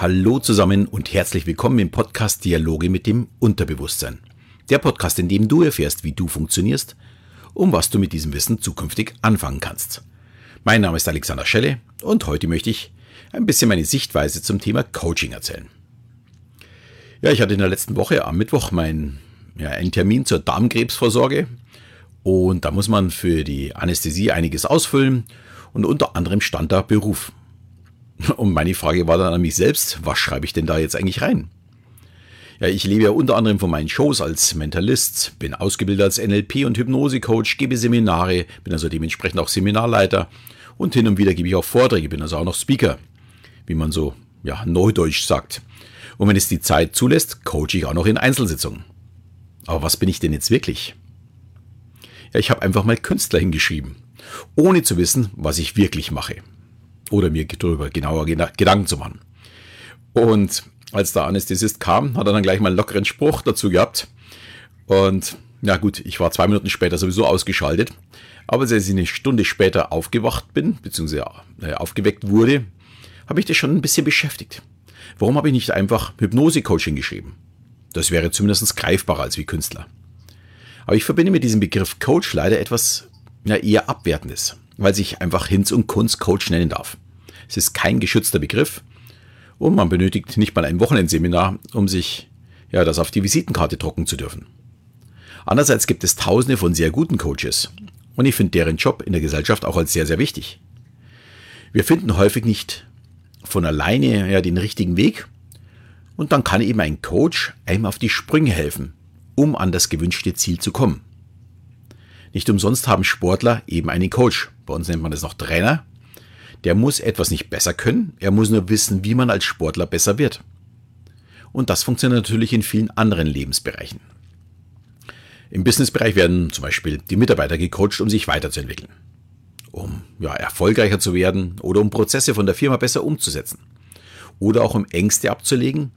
Hallo zusammen und herzlich willkommen im Podcast Dialoge mit dem Unterbewusstsein. Der Podcast, in dem du erfährst, wie du funktionierst und was du mit diesem Wissen zukünftig anfangen kannst. Mein Name ist Alexander Schelle und heute möchte ich ein bisschen meine Sichtweise zum Thema Coaching erzählen. Ja, ich hatte in der letzten Woche am Mittwoch meinen ja, einen Termin zur Darmkrebsvorsorge und da muss man für die Anästhesie einiges ausfüllen und unter anderem stand da Beruf. Und meine Frage war dann an mich selbst, was schreibe ich denn da jetzt eigentlich rein? Ja, ich lebe ja unter anderem von meinen Shows als Mentalist, bin ausgebildet als NLP- und Hypnose-Coach, gebe Seminare, bin also dementsprechend auch Seminarleiter und hin und wieder gebe ich auch Vorträge, bin also auch noch Speaker, wie man so ja, neudeutsch sagt. Und wenn es die Zeit zulässt, coache ich auch noch in Einzelsitzungen. Aber was bin ich denn jetzt wirklich? Ja, ich habe einfach mal Künstler hingeschrieben, ohne zu wissen, was ich wirklich mache oder mir darüber genauer Gedanken zu machen. Und als der Anästhesist kam, hat er dann gleich mal einen lockeren Spruch dazu gehabt. Und ja gut, ich war zwei Minuten später sowieso ausgeschaltet. Aber als ich eine Stunde später aufgewacht bin, beziehungsweise äh, aufgeweckt wurde, habe ich das schon ein bisschen beschäftigt. Warum habe ich nicht einfach Hypnose-Coaching geschrieben? Das wäre zumindest greifbarer als wie Künstler. Aber ich verbinde mit diesem Begriff Coach leider etwas ja, eher Abwertendes weil sich einfach Hinz und Kunst Coach nennen darf. Es ist kein geschützter Begriff und man benötigt nicht mal ein Wochenendseminar, um sich ja, das auf die Visitenkarte drucken zu dürfen. Andererseits gibt es tausende von sehr guten Coaches und ich finde deren Job in der Gesellschaft auch als sehr, sehr wichtig. Wir finden häufig nicht von alleine ja, den richtigen Weg und dann kann eben ein Coach einem auf die Sprünge helfen, um an das gewünschte Ziel zu kommen. Nicht umsonst haben Sportler eben einen Coach. Bei uns nennt man das noch Trainer. Der muss etwas nicht besser können, er muss nur wissen, wie man als Sportler besser wird. Und das funktioniert natürlich in vielen anderen Lebensbereichen. Im Businessbereich werden zum Beispiel die Mitarbeiter gecoacht, um sich weiterzuentwickeln, um ja, erfolgreicher zu werden oder um Prozesse von der Firma besser umzusetzen oder auch um Ängste abzulegen,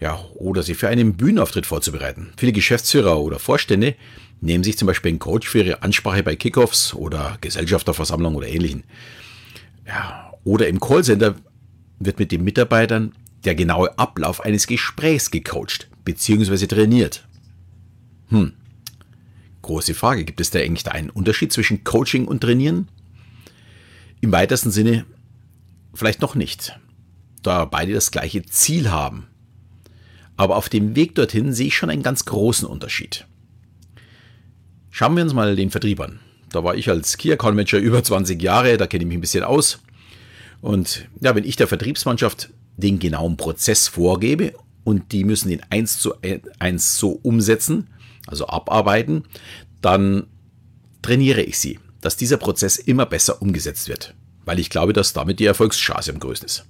ja, oder sich für einen Bühnenauftritt vorzubereiten. Viele Geschäftsführer oder Vorstände nehmen sich zum Beispiel einen Coach für ihre Ansprache bei Kickoffs oder Gesellschafterversammlungen oder ähnlichen. Ja, oder im Callcenter wird mit den Mitarbeitern der genaue Ablauf eines Gesprächs gecoacht bzw. trainiert. Hm. Große Frage, gibt es da eigentlich da einen Unterschied zwischen Coaching und Trainieren? Im weitesten Sinne vielleicht noch nicht, da beide das gleiche Ziel haben. Aber auf dem Weg dorthin sehe ich schon einen ganz großen Unterschied. Schauen wir uns mal den Vertrieb an. Da war ich als Key Account Manager über 20 Jahre, da kenne ich mich ein bisschen aus. Und ja, wenn ich der Vertriebsmannschaft den genauen Prozess vorgebe und die müssen den eins zu eins so umsetzen, also abarbeiten, dann trainiere ich sie, dass dieser Prozess immer besser umgesetzt wird, weil ich glaube, dass damit die Erfolgschance am größten ist.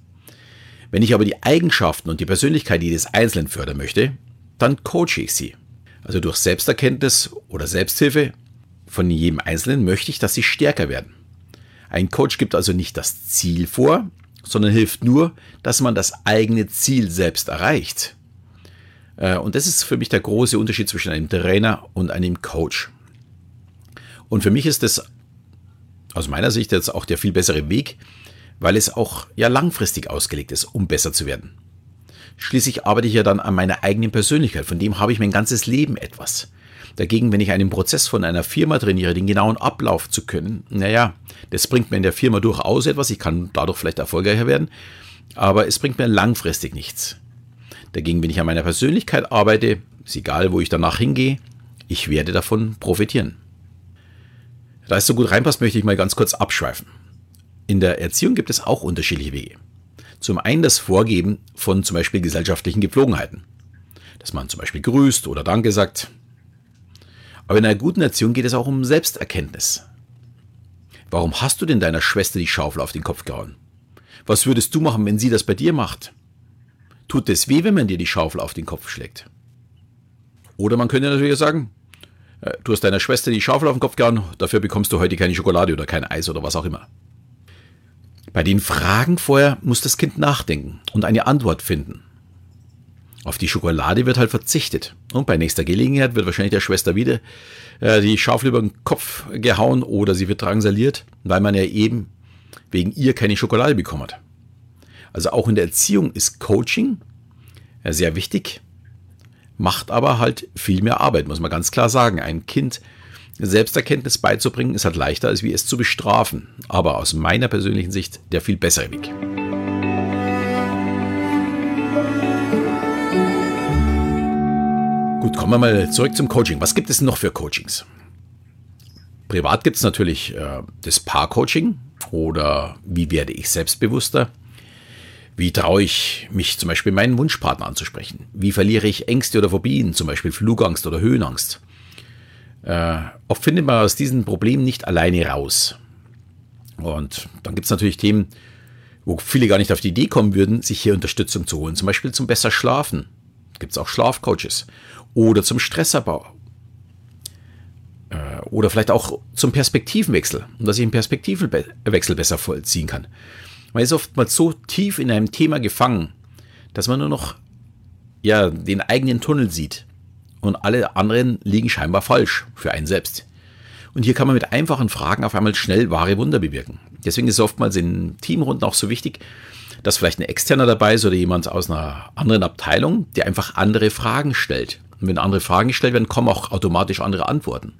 Wenn ich aber die Eigenschaften und die Persönlichkeit jedes Einzelnen fördern möchte, dann coache ich sie. Also durch Selbsterkenntnis oder Selbsthilfe von jedem Einzelnen möchte ich, dass sie stärker werden. Ein Coach gibt also nicht das Ziel vor, sondern hilft nur, dass man das eigene Ziel selbst erreicht. Äh, und das ist für mich der große Unterschied zwischen einem Trainer und einem Coach. Und für mich ist das aus meiner Sicht jetzt auch der viel bessere Weg, weil es auch ja langfristig ausgelegt ist, um besser zu werden. Schließlich arbeite ich ja dann an meiner eigenen Persönlichkeit, von dem habe ich mein ganzes Leben etwas. Dagegen, wenn ich einen Prozess von einer Firma trainiere, den genauen Ablauf zu können, naja, das bringt mir in der Firma durchaus etwas, ich kann dadurch vielleicht erfolgreicher werden, aber es bringt mir langfristig nichts. Dagegen, wenn ich an meiner Persönlichkeit arbeite, ist egal, wo ich danach hingehe, ich werde davon profitieren. Da es so gut reinpasst, möchte ich mal ganz kurz abschweifen. In der Erziehung gibt es auch unterschiedliche Wege. Zum einen das Vorgeben von zum Beispiel gesellschaftlichen Gepflogenheiten. Dass man zum Beispiel grüßt oder Danke sagt. Aber in einer guten Erziehung geht es auch um Selbsterkenntnis. Warum hast du denn deiner Schwester die Schaufel auf den Kopf gehauen? Was würdest du machen, wenn sie das bei dir macht? Tut es weh, wenn man dir die Schaufel auf den Kopf schlägt? Oder man könnte natürlich sagen, äh, du hast deiner Schwester die Schaufel auf den Kopf gehauen, dafür bekommst du heute keine Schokolade oder kein Eis oder was auch immer. Bei den Fragen vorher muss das Kind nachdenken und eine Antwort finden. Auf die Schokolade wird halt verzichtet. Und bei nächster Gelegenheit wird wahrscheinlich der Schwester wieder äh, die Schaufel über den Kopf gehauen oder sie wird drangsaliert, weil man ja eben wegen ihr keine Schokolade bekommen hat. Also auch in der Erziehung ist Coaching sehr wichtig, macht aber halt viel mehr Arbeit, muss man ganz klar sagen. Ein Kind Selbsterkenntnis beizubringen, ist halt leichter, als wie es zu bestrafen. Aber aus meiner persönlichen Sicht der viel bessere Weg. Gut, kommen wir mal zurück zum Coaching. Was gibt es noch für Coachings? Privat gibt es natürlich äh, das Paar-Coaching oder wie werde ich selbstbewusster? Wie traue ich mich zum Beispiel meinen Wunschpartner anzusprechen? Wie verliere ich Ängste oder Phobien, zum Beispiel Flugangst oder Höhenangst? Äh, oft findet man aus diesen Problemen nicht alleine raus. Und dann gibt es natürlich Themen, wo viele gar nicht auf die Idee kommen würden, sich hier Unterstützung zu holen. Zum Beispiel zum besser Schlafen. Gibt es auch Schlafcoaches. Oder zum Stressabbau. Äh, oder vielleicht auch zum Perspektivenwechsel, um dass ich einen Perspektivenwechsel besser vollziehen kann. Man ist oftmals so tief in einem Thema gefangen, dass man nur noch ja, den eigenen Tunnel sieht und alle anderen liegen scheinbar falsch für einen selbst. Und hier kann man mit einfachen Fragen auf einmal schnell wahre Wunder bewirken. Deswegen ist es oftmals in Teamrunden auch so wichtig, dass vielleicht ein Externer dabei ist oder jemand aus einer anderen Abteilung, der einfach andere Fragen stellt. Und wenn andere Fragen gestellt werden, kommen auch automatisch andere Antworten.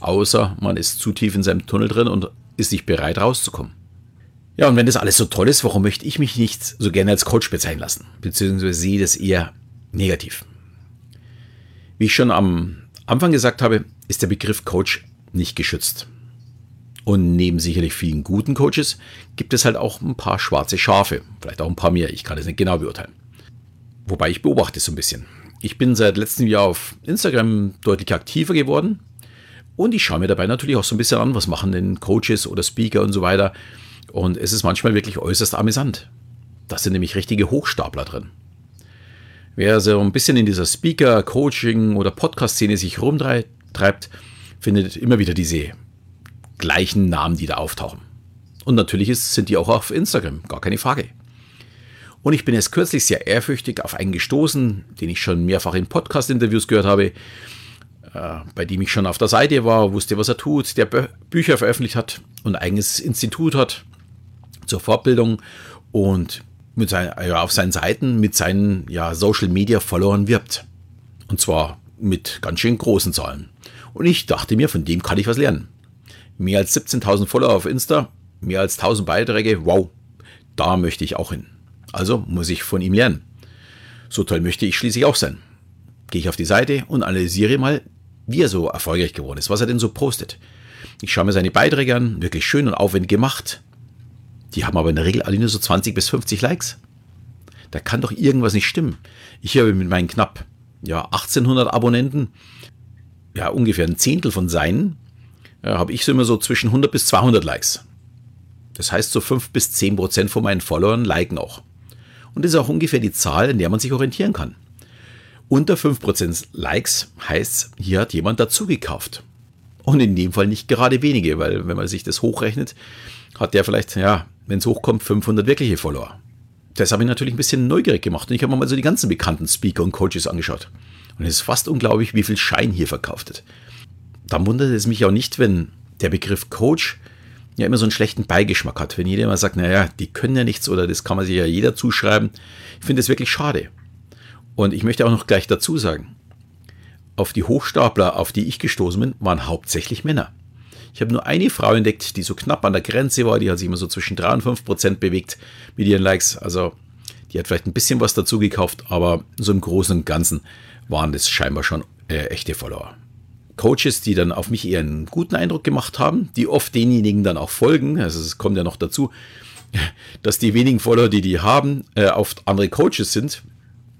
Außer man ist zu tief in seinem Tunnel drin und ist nicht bereit rauszukommen. Ja, und wenn das alles so toll ist, warum möchte ich mich nicht so gerne als Coach bezeichnen lassen? Beziehungsweise sehe das eher negativ. Wie ich schon am Anfang gesagt habe, ist der Begriff Coach nicht geschützt. Und neben sicherlich vielen guten Coaches gibt es halt auch ein paar schwarze Schafe. Vielleicht auch ein paar mehr, ich kann es nicht genau beurteilen. Wobei ich beobachte es so ein bisschen. Ich bin seit letztem Jahr auf Instagram deutlich aktiver geworden. Und ich schaue mir dabei natürlich auch so ein bisschen an, was machen denn Coaches oder Speaker und so weiter. Und es ist manchmal wirklich äußerst amüsant. Da sind nämlich richtige Hochstapler drin. Wer so ein bisschen in dieser Speaker, Coaching oder Podcast-Szene sich rumtreibt, findet immer wieder diese gleichen Namen, die da auftauchen. Und natürlich ist, sind die auch auf Instagram, gar keine Frage. Und ich bin erst kürzlich sehr ehrfürchtig auf einen gestoßen, den ich schon mehrfach in Podcast-Interviews gehört habe, äh, bei dem ich schon auf der Seite war, wusste, was er tut, der Bü Bücher veröffentlicht hat und ein eigenes Institut hat zur Fortbildung und mit seinen, ja, auf seinen Seiten mit seinen ja, Social Media Followern wirbt. Und zwar mit ganz schön großen Zahlen. Und ich dachte mir, von dem kann ich was lernen. Mehr als 17.000 Follower auf Insta, mehr als 1000 Beiträge, wow, da möchte ich auch hin. Also muss ich von ihm lernen. So toll möchte ich schließlich auch sein. Gehe ich auf die Seite und analysiere mal, wie er so erfolgreich geworden ist, was er denn so postet. Ich schaue mir seine Beiträge an, wirklich schön und aufwendig gemacht. Die haben aber in der Regel alle nur so 20 bis 50 Likes. Da kann doch irgendwas nicht stimmen. Ich habe mit meinen knapp ja, 1800 Abonnenten, ja ungefähr ein Zehntel von seinen, ja, habe ich so immer so zwischen 100 bis 200 Likes. Das heißt, so 5 bis 10 Prozent von meinen Followern liken auch. Und das ist auch ungefähr die Zahl, in der man sich orientieren kann. Unter 5% Likes heißt, hier hat jemand dazu gekauft. Und in dem Fall nicht gerade wenige, weil wenn man sich das hochrechnet, hat der vielleicht, ja, wenn es hochkommt, 500 wirkliche Follower. Das habe ich natürlich ein bisschen neugierig gemacht und ich habe mir mal so die ganzen bekannten Speaker und Coaches angeschaut. Und es ist fast unglaublich, wie viel Schein hier verkauft wird. Dann wundert es mich auch nicht, wenn der Begriff Coach ja immer so einen schlechten Beigeschmack hat. Wenn jeder immer sagt, naja, die können ja nichts oder das kann man sich ja jeder zuschreiben. Ich finde das wirklich schade. Und ich möchte auch noch gleich dazu sagen, auf die Hochstapler, auf die ich gestoßen bin, waren hauptsächlich Männer. Ich habe nur eine Frau entdeckt, die so knapp an der Grenze war. Die hat sich immer so zwischen 3 und 5 Prozent bewegt mit ihren Likes. Also die hat vielleicht ein bisschen was dazu gekauft, aber so im Großen und Ganzen waren das scheinbar schon äh, echte Follower. Coaches, die dann auf mich eher einen guten Eindruck gemacht haben, die oft denjenigen dann auch folgen. Also es kommt ja noch dazu, dass die wenigen Follower, die die haben, äh, oft andere Coaches sind.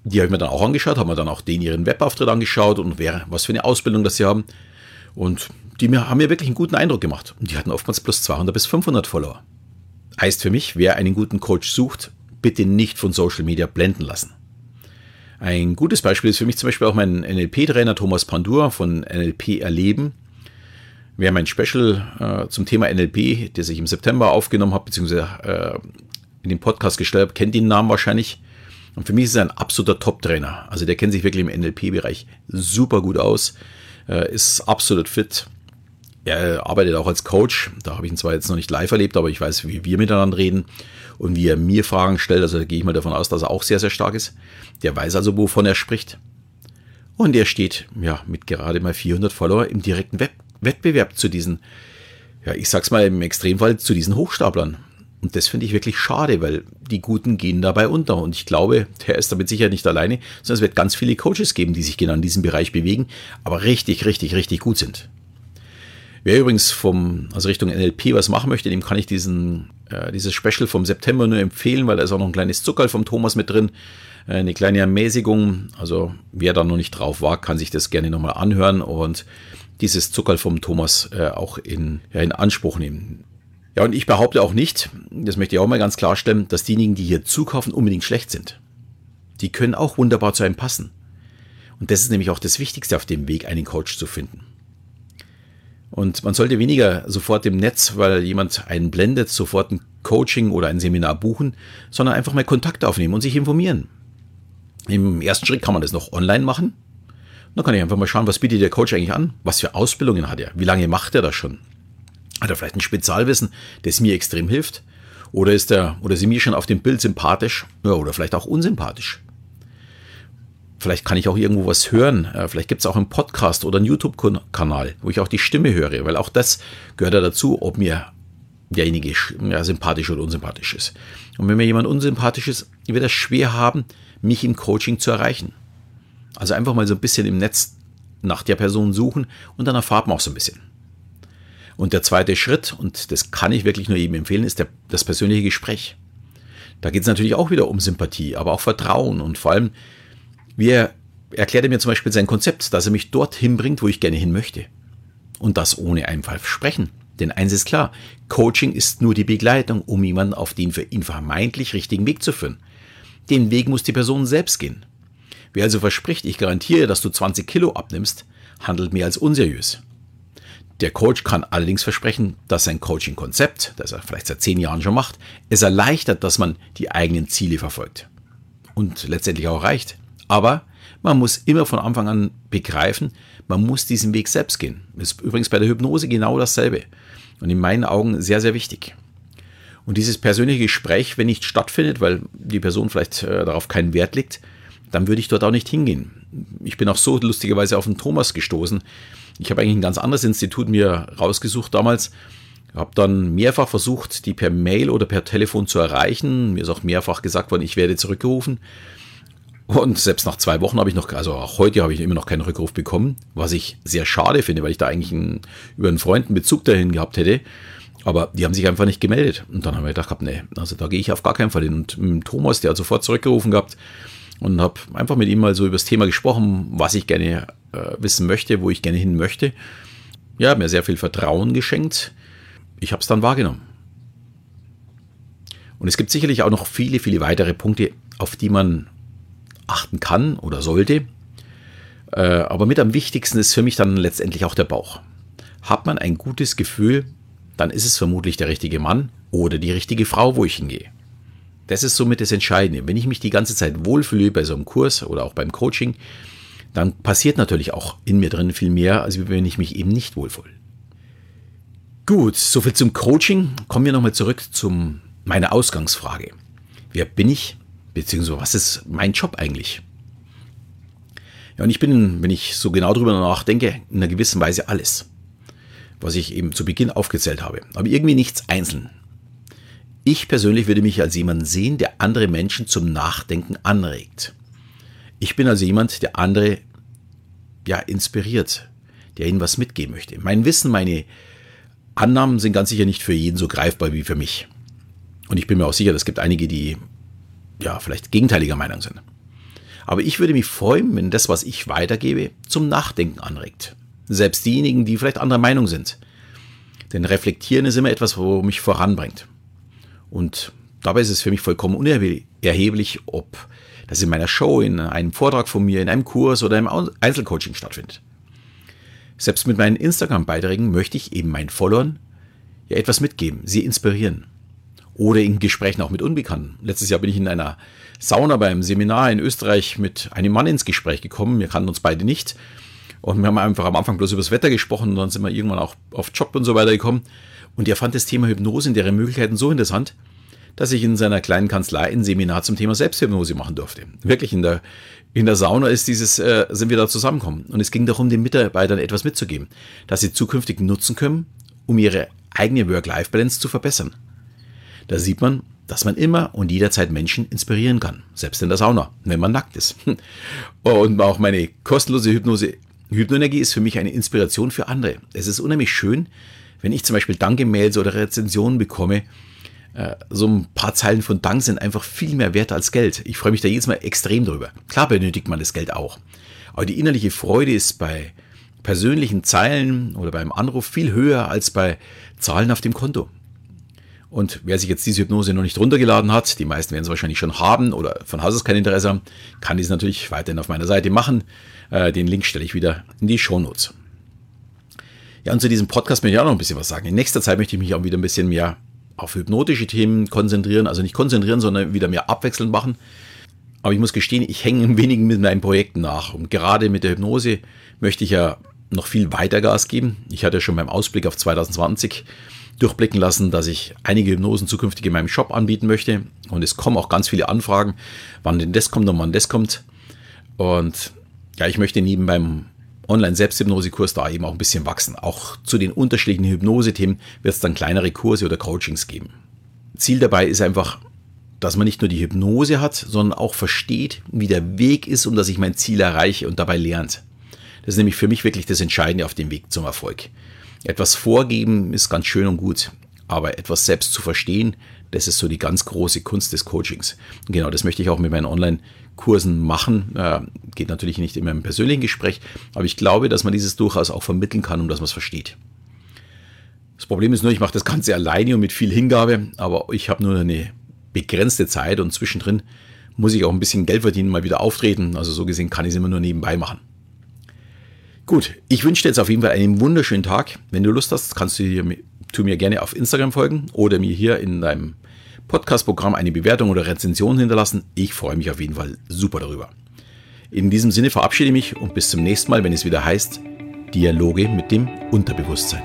Die habe ich mir dann auch angeschaut, haben mir dann auch den ihren Webauftritt angeschaut und wer, was für eine Ausbildung das sie haben. Und die mir, haben mir wirklich einen guten Eindruck gemacht. Und die hatten oftmals plus 200 bis 500 Follower. Heißt für mich, wer einen guten Coach sucht, bitte nicht von Social Media blenden lassen. Ein gutes Beispiel ist für mich zum Beispiel auch mein NLP-Trainer Thomas Pandur von NLP Erleben. Wer mein Special äh, zum Thema NLP, das ich im September aufgenommen habe, beziehungsweise äh, in den Podcast gestellt habe, kennt den Namen wahrscheinlich. Und für mich ist er ein absoluter Top-Trainer. Also der kennt sich wirklich im NLP-Bereich super gut aus, äh, ist absolut fit er arbeitet auch als Coach. Da habe ich ihn zwar jetzt noch nicht live erlebt, aber ich weiß, wie wir miteinander reden und wie er mir Fragen stellt. Also da gehe ich mal davon aus, dass er auch sehr, sehr stark ist. Der weiß also, wovon er spricht. Und er steht ja mit gerade mal 400 Follower im direkten Web Wettbewerb zu diesen, ja, ich sag's mal im Extremfall, zu diesen Hochstaplern. Und das finde ich wirklich schade, weil die Guten gehen dabei unter. Und ich glaube, der ist damit sicher nicht alleine, sondern es wird ganz viele Coaches geben, die sich genau in diesem Bereich bewegen, aber richtig, richtig, richtig gut sind. Wer übrigens vom, also Richtung NLP was machen möchte, dem kann ich diesen, äh, dieses Special vom September nur empfehlen, weil da ist auch noch ein kleines Zuckerl vom Thomas mit drin, äh, eine kleine Ermäßigung. Also wer da noch nicht drauf war, kann sich das gerne nochmal anhören und dieses Zuckerl vom Thomas äh, auch in, ja, in Anspruch nehmen. Ja, und ich behaupte auch nicht, das möchte ich auch mal ganz klarstellen, dass diejenigen, die hier zukaufen, unbedingt schlecht sind. Die können auch wunderbar zu einem passen. Und das ist nämlich auch das Wichtigste auf dem Weg, einen Coach zu finden. Und man sollte weniger sofort im Netz, weil jemand einen blendet, sofort ein Coaching oder ein Seminar buchen, sondern einfach mal Kontakt aufnehmen und sich informieren. Im ersten Schritt kann man das noch online machen. Dann kann ich einfach mal schauen, was bietet der Coach eigentlich an? Was für Ausbildungen hat er? Wie lange macht er das schon? Hat er vielleicht ein Spezialwissen, das mir extrem hilft? Oder ist er oder sie mir schon auf dem Bild sympathisch? Ja, oder vielleicht auch unsympathisch? Vielleicht kann ich auch irgendwo was hören. Äh, vielleicht gibt es auch einen Podcast oder einen YouTube-Kanal, wo ich auch die Stimme höre, weil auch das gehört ja dazu, ob mir derjenige ja, sympathisch oder unsympathisch ist. Und wenn mir jemand unsympathisch ist, wird er schwer haben, mich im Coaching zu erreichen. Also einfach mal so ein bisschen im Netz nach der Person suchen und dann erfahrt man auch so ein bisschen. Und der zweite Schritt, und das kann ich wirklich nur jedem empfehlen, ist der, das persönliche Gespräch. Da geht es natürlich auch wieder um Sympathie, aber auch Vertrauen und vor allem wie er erklärte mir zum Beispiel sein Konzept, dass er mich dorthin bringt, wo ich gerne hin möchte. Und das ohne einfach Versprechen. Denn eins ist klar, Coaching ist nur die Begleitung, um jemanden auf den für ihn vermeintlich richtigen Weg zu führen. Den Weg muss die Person selbst gehen. Wer also verspricht, ich garantiere, dass du 20 Kilo abnimmst, handelt mehr als unseriös. Der Coach kann allerdings versprechen, dass sein Coaching-Konzept, das er vielleicht seit 10 Jahren schon macht, es erleichtert, dass man die eigenen Ziele verfolgt. Und letztendlich auch erreicht. Aber man muss immer von Anfang an begreifen, man muss diesen Weg selbst gehen. Das ist übrigens bei der Hypnose genau dasselbe. Und in meinen Augen sehr, sehr wichtig. Und dieses persönliche Gespräch, wenn nicht stattfindet, weil die Person vielleicht äh, darauf keinen Wert legt, dann würde ich dort auch nicht hingehen. Ich bin auch so lustigerweise auf den Thomas gestoßen. Ich habe eigentlich ein ganz anderes Institut mir rausgesucht damals. Habe dann mehrfach versucht, die per Mail oder per Telefon zu erreichen. Mir ist auch mehrfach gesagt worden, ich werde zurückgerufen. Und selbst nach zwei Wochen habe ich noch, also auch heute habe ich immer noch keinen Rückruf bekommen, was ich sehr schade finde, weil ich da eigentlich einen, über einen Freund einen Bezug dahin gehabt hätte. Aber die haben sich einfach nicht gemeldet. Und dann haben wir gedacht, nee, also da gehe ich auf gar keinen Fall hin. Und Thomas, der hat sofort zurückgerufen gehabt und habe einfach mit ihm mal so über das Thema gesprochen, was ich gerne äh, wissen möchte, wo ich gerne hin möchte. Ja, mir sehr viel Vertrauen geschenkt. Ich habe es dann wahrgenommen. Und es gibt sicherlich auch noch viele, viele weitere Punkte, auf die man achten kann oder sollte. Äh, aber mit am wichtigsten ist für mich dann letztendlich auch der Bauch. Hat man ein gutes Gefühl, dann ist es vermutlich der richtige Mann oder die richtige Frau, wo ich hingehe. Das ist somit das Entscheidende. Wenn ich mich die ganze Zeit wohlfühle bei so einem Kurs oder auch beim Coaching, dann passiert natürlich auch in mir drin viel mehr, als wenn ich mich eben nicht wohlfühle. Gut, soviel zum Coaching. Kommen wir nochmal zurück zu meiner Ausgangsfrage. Wer bin ich? Beziehungsweise, was ist mein Job eigentlich? Ja, und ich bin, wenn ich so genau drüber nachdenke, in einer gewissen Weise alles, was ich eben zu Beginn aufgezählt habe. Aber irgendwie nichts einzeln. Ich persönlich würde mich als jemand sehen, der andere Menschen zum Nachdenken anregt. Ich bin also jemand, der andere ja, inspiriert, der ihnen was mitgeben möchte. Mein Wissen, meine Annahmen sind ganz sicher nicht für jeden so greifbar wie für mich. Und ich bin mir auch sicher, es gibt einige, die ja, vielleicht gegenteiliger Meinung sind. Aber ich würde mich freuen, wenn das, was ich weitergebe, zum Nachdenken anregt. Selbst diejenigen, die vielleicht anderer Meinung sind. Denn reflektieren ist immer etwas, wo mich voranbringt. Und dabei ist es für mich vollkommen unerheblich, ob das in meiner Show, in einem Vortrag von mir, in einem Kurs oder im Einzelcoaching stattfindet. Selbst mit meinen Instagram-Beiträgen möchte ich eben meinen Followern ja etwas mitgeben, sie inspirieren oder in Gesprächen auch mit Unbekannten. Letztes Jahr bin ich in einer Sauna beim Seminar in Österreich mit einem Mann ins Gespräch gekommen. Wir kannten uns beide nicht. Und wir haben einfach am Anfang bloß über das Wetter gesprochen und dann sind wir irgendwann auch auf Job und so weiter gekommen. Und er fand das Thema Hypnose und deren Möglichkeiten so interessant, dass ich in seiner kleinen Kanzlei ein Seminar zum Thema Selbsthypnose machen durfte. Wirklich in der, in der Sauna ist dieses, äh, sind wir da zusammengekommen. Und es ging darum, den Mitarbeitern etwas mitzugeben, dass sie zukünftig nutzen können, um ihre eigene Work-Life-Balance zu verbessern. Da sieht man, dass man immer und jederzeit Menschen inspirieren kann, selbst in der Sauna, wenn man nackt ist. Und auch meine kostenlose Hypnose Hypnoenergie ist für mich eine Inspiration für andere. Es ist unheimlich schön, wenn ich zum Beispiel Dankemails oder Rezensionen bekomme. Äh, so ein paar Zeilen von Dank sind einfach viel mehr wert als Geld. Ich freue mich da jedes Mal extrem drüber. Klar benötigt man das Geld auch. Aber die innerliche Freude ist bei persönlichen Zeilen oder beim Anruf viel höher als bei Zahlen auf dem Konto. Und wer sich jetzt diese Hypnose noch nicht runtergeladen hat, die meisten werden es wahrscheinlich schon haben oder von Haus aus kein Interesse haben, kann dies natürlich weiterhin auf meiner Seite machen. Äh, den Link stelle ich wieder in die Shownotes. Ja, und zu diesem Podcast möchte ich auch noch ein bisschen was sagen. In nächster Zeit möchte ich mich auch wieder ein bisschen mehr auf hypnotische Themen konzentrieren. Also nicht konzentrieren, sondern wieder mehr abwechselnd machen. Aber ich muss gestehen, ich hänge ein wenig mit meinen Projekten nach. Und gerade mit der Hypnose möchte ich ja noch viel weiter Gas geben. Ich hatte schon beim Ausblick auf 2020 durchblicken lassen, dass ich einige Hypnosen zukünftig in meinem Shop anbieten möchte. Und es kommen auch ganz viele Anfragen, wann denn das kommt und wann das kommt. Und ja, ich möchte neben meinem Online-Selbsthypnose-Kurs da eben auch ein bisschen wachsen. Auch zu den unterschiedlichen Hypnose-Themen wird es dann kleinere Kurse oder Coachings geben. Ziel dabei ist einfach, dass man nicht nur die Hypnose hat, sondern auch versteht, wie der Weg ist, um dass ich mein Ziel erreiche und dabei lernt. Das ist nämlich für mich wirklich das Entscheidende auf dem Weg zum Erfolg. Etwas vorgeben ist ganz schön und gut, aber etwas selbst zu verstehen, das ist so die ganz große Kunst des Coachings. Genau das möchte ich auch mit meinen Online-Kursen machen. Äh, geht natürlich nicht immer im persönlichen Gespräch, aber ich glaube, dass man dieses durchaus auch vermitteln kann, um dass man es versteht. Das Problem ist nur, ich mache das Ganze alleine und mit viel Hingabe, aber ich habe nur eine begrenzte Zeit und zwischendrin muss ich auch ein bisschen Geld verdienen, mal wieder auftreten. Also so gesehen kann ich es immer nur nebenbei machen. Gut, ich wünsche dir jetzt auf jeden Fall einen wunderschönen Tag. Wenn du Lust hast, kannst du dir, tu mir gerne auf Instagram folgen oder mir hier in deinem Podcast-Programm eine Bewertung oder Rezension hinterlassen. Ich freue mich auf jeden Fall super darüber. In diesem Sinne verabschiede ich mich und bis zum nächsten Mal, wenn es wieder heißt Dialoge mit dem Unterbewusstsein.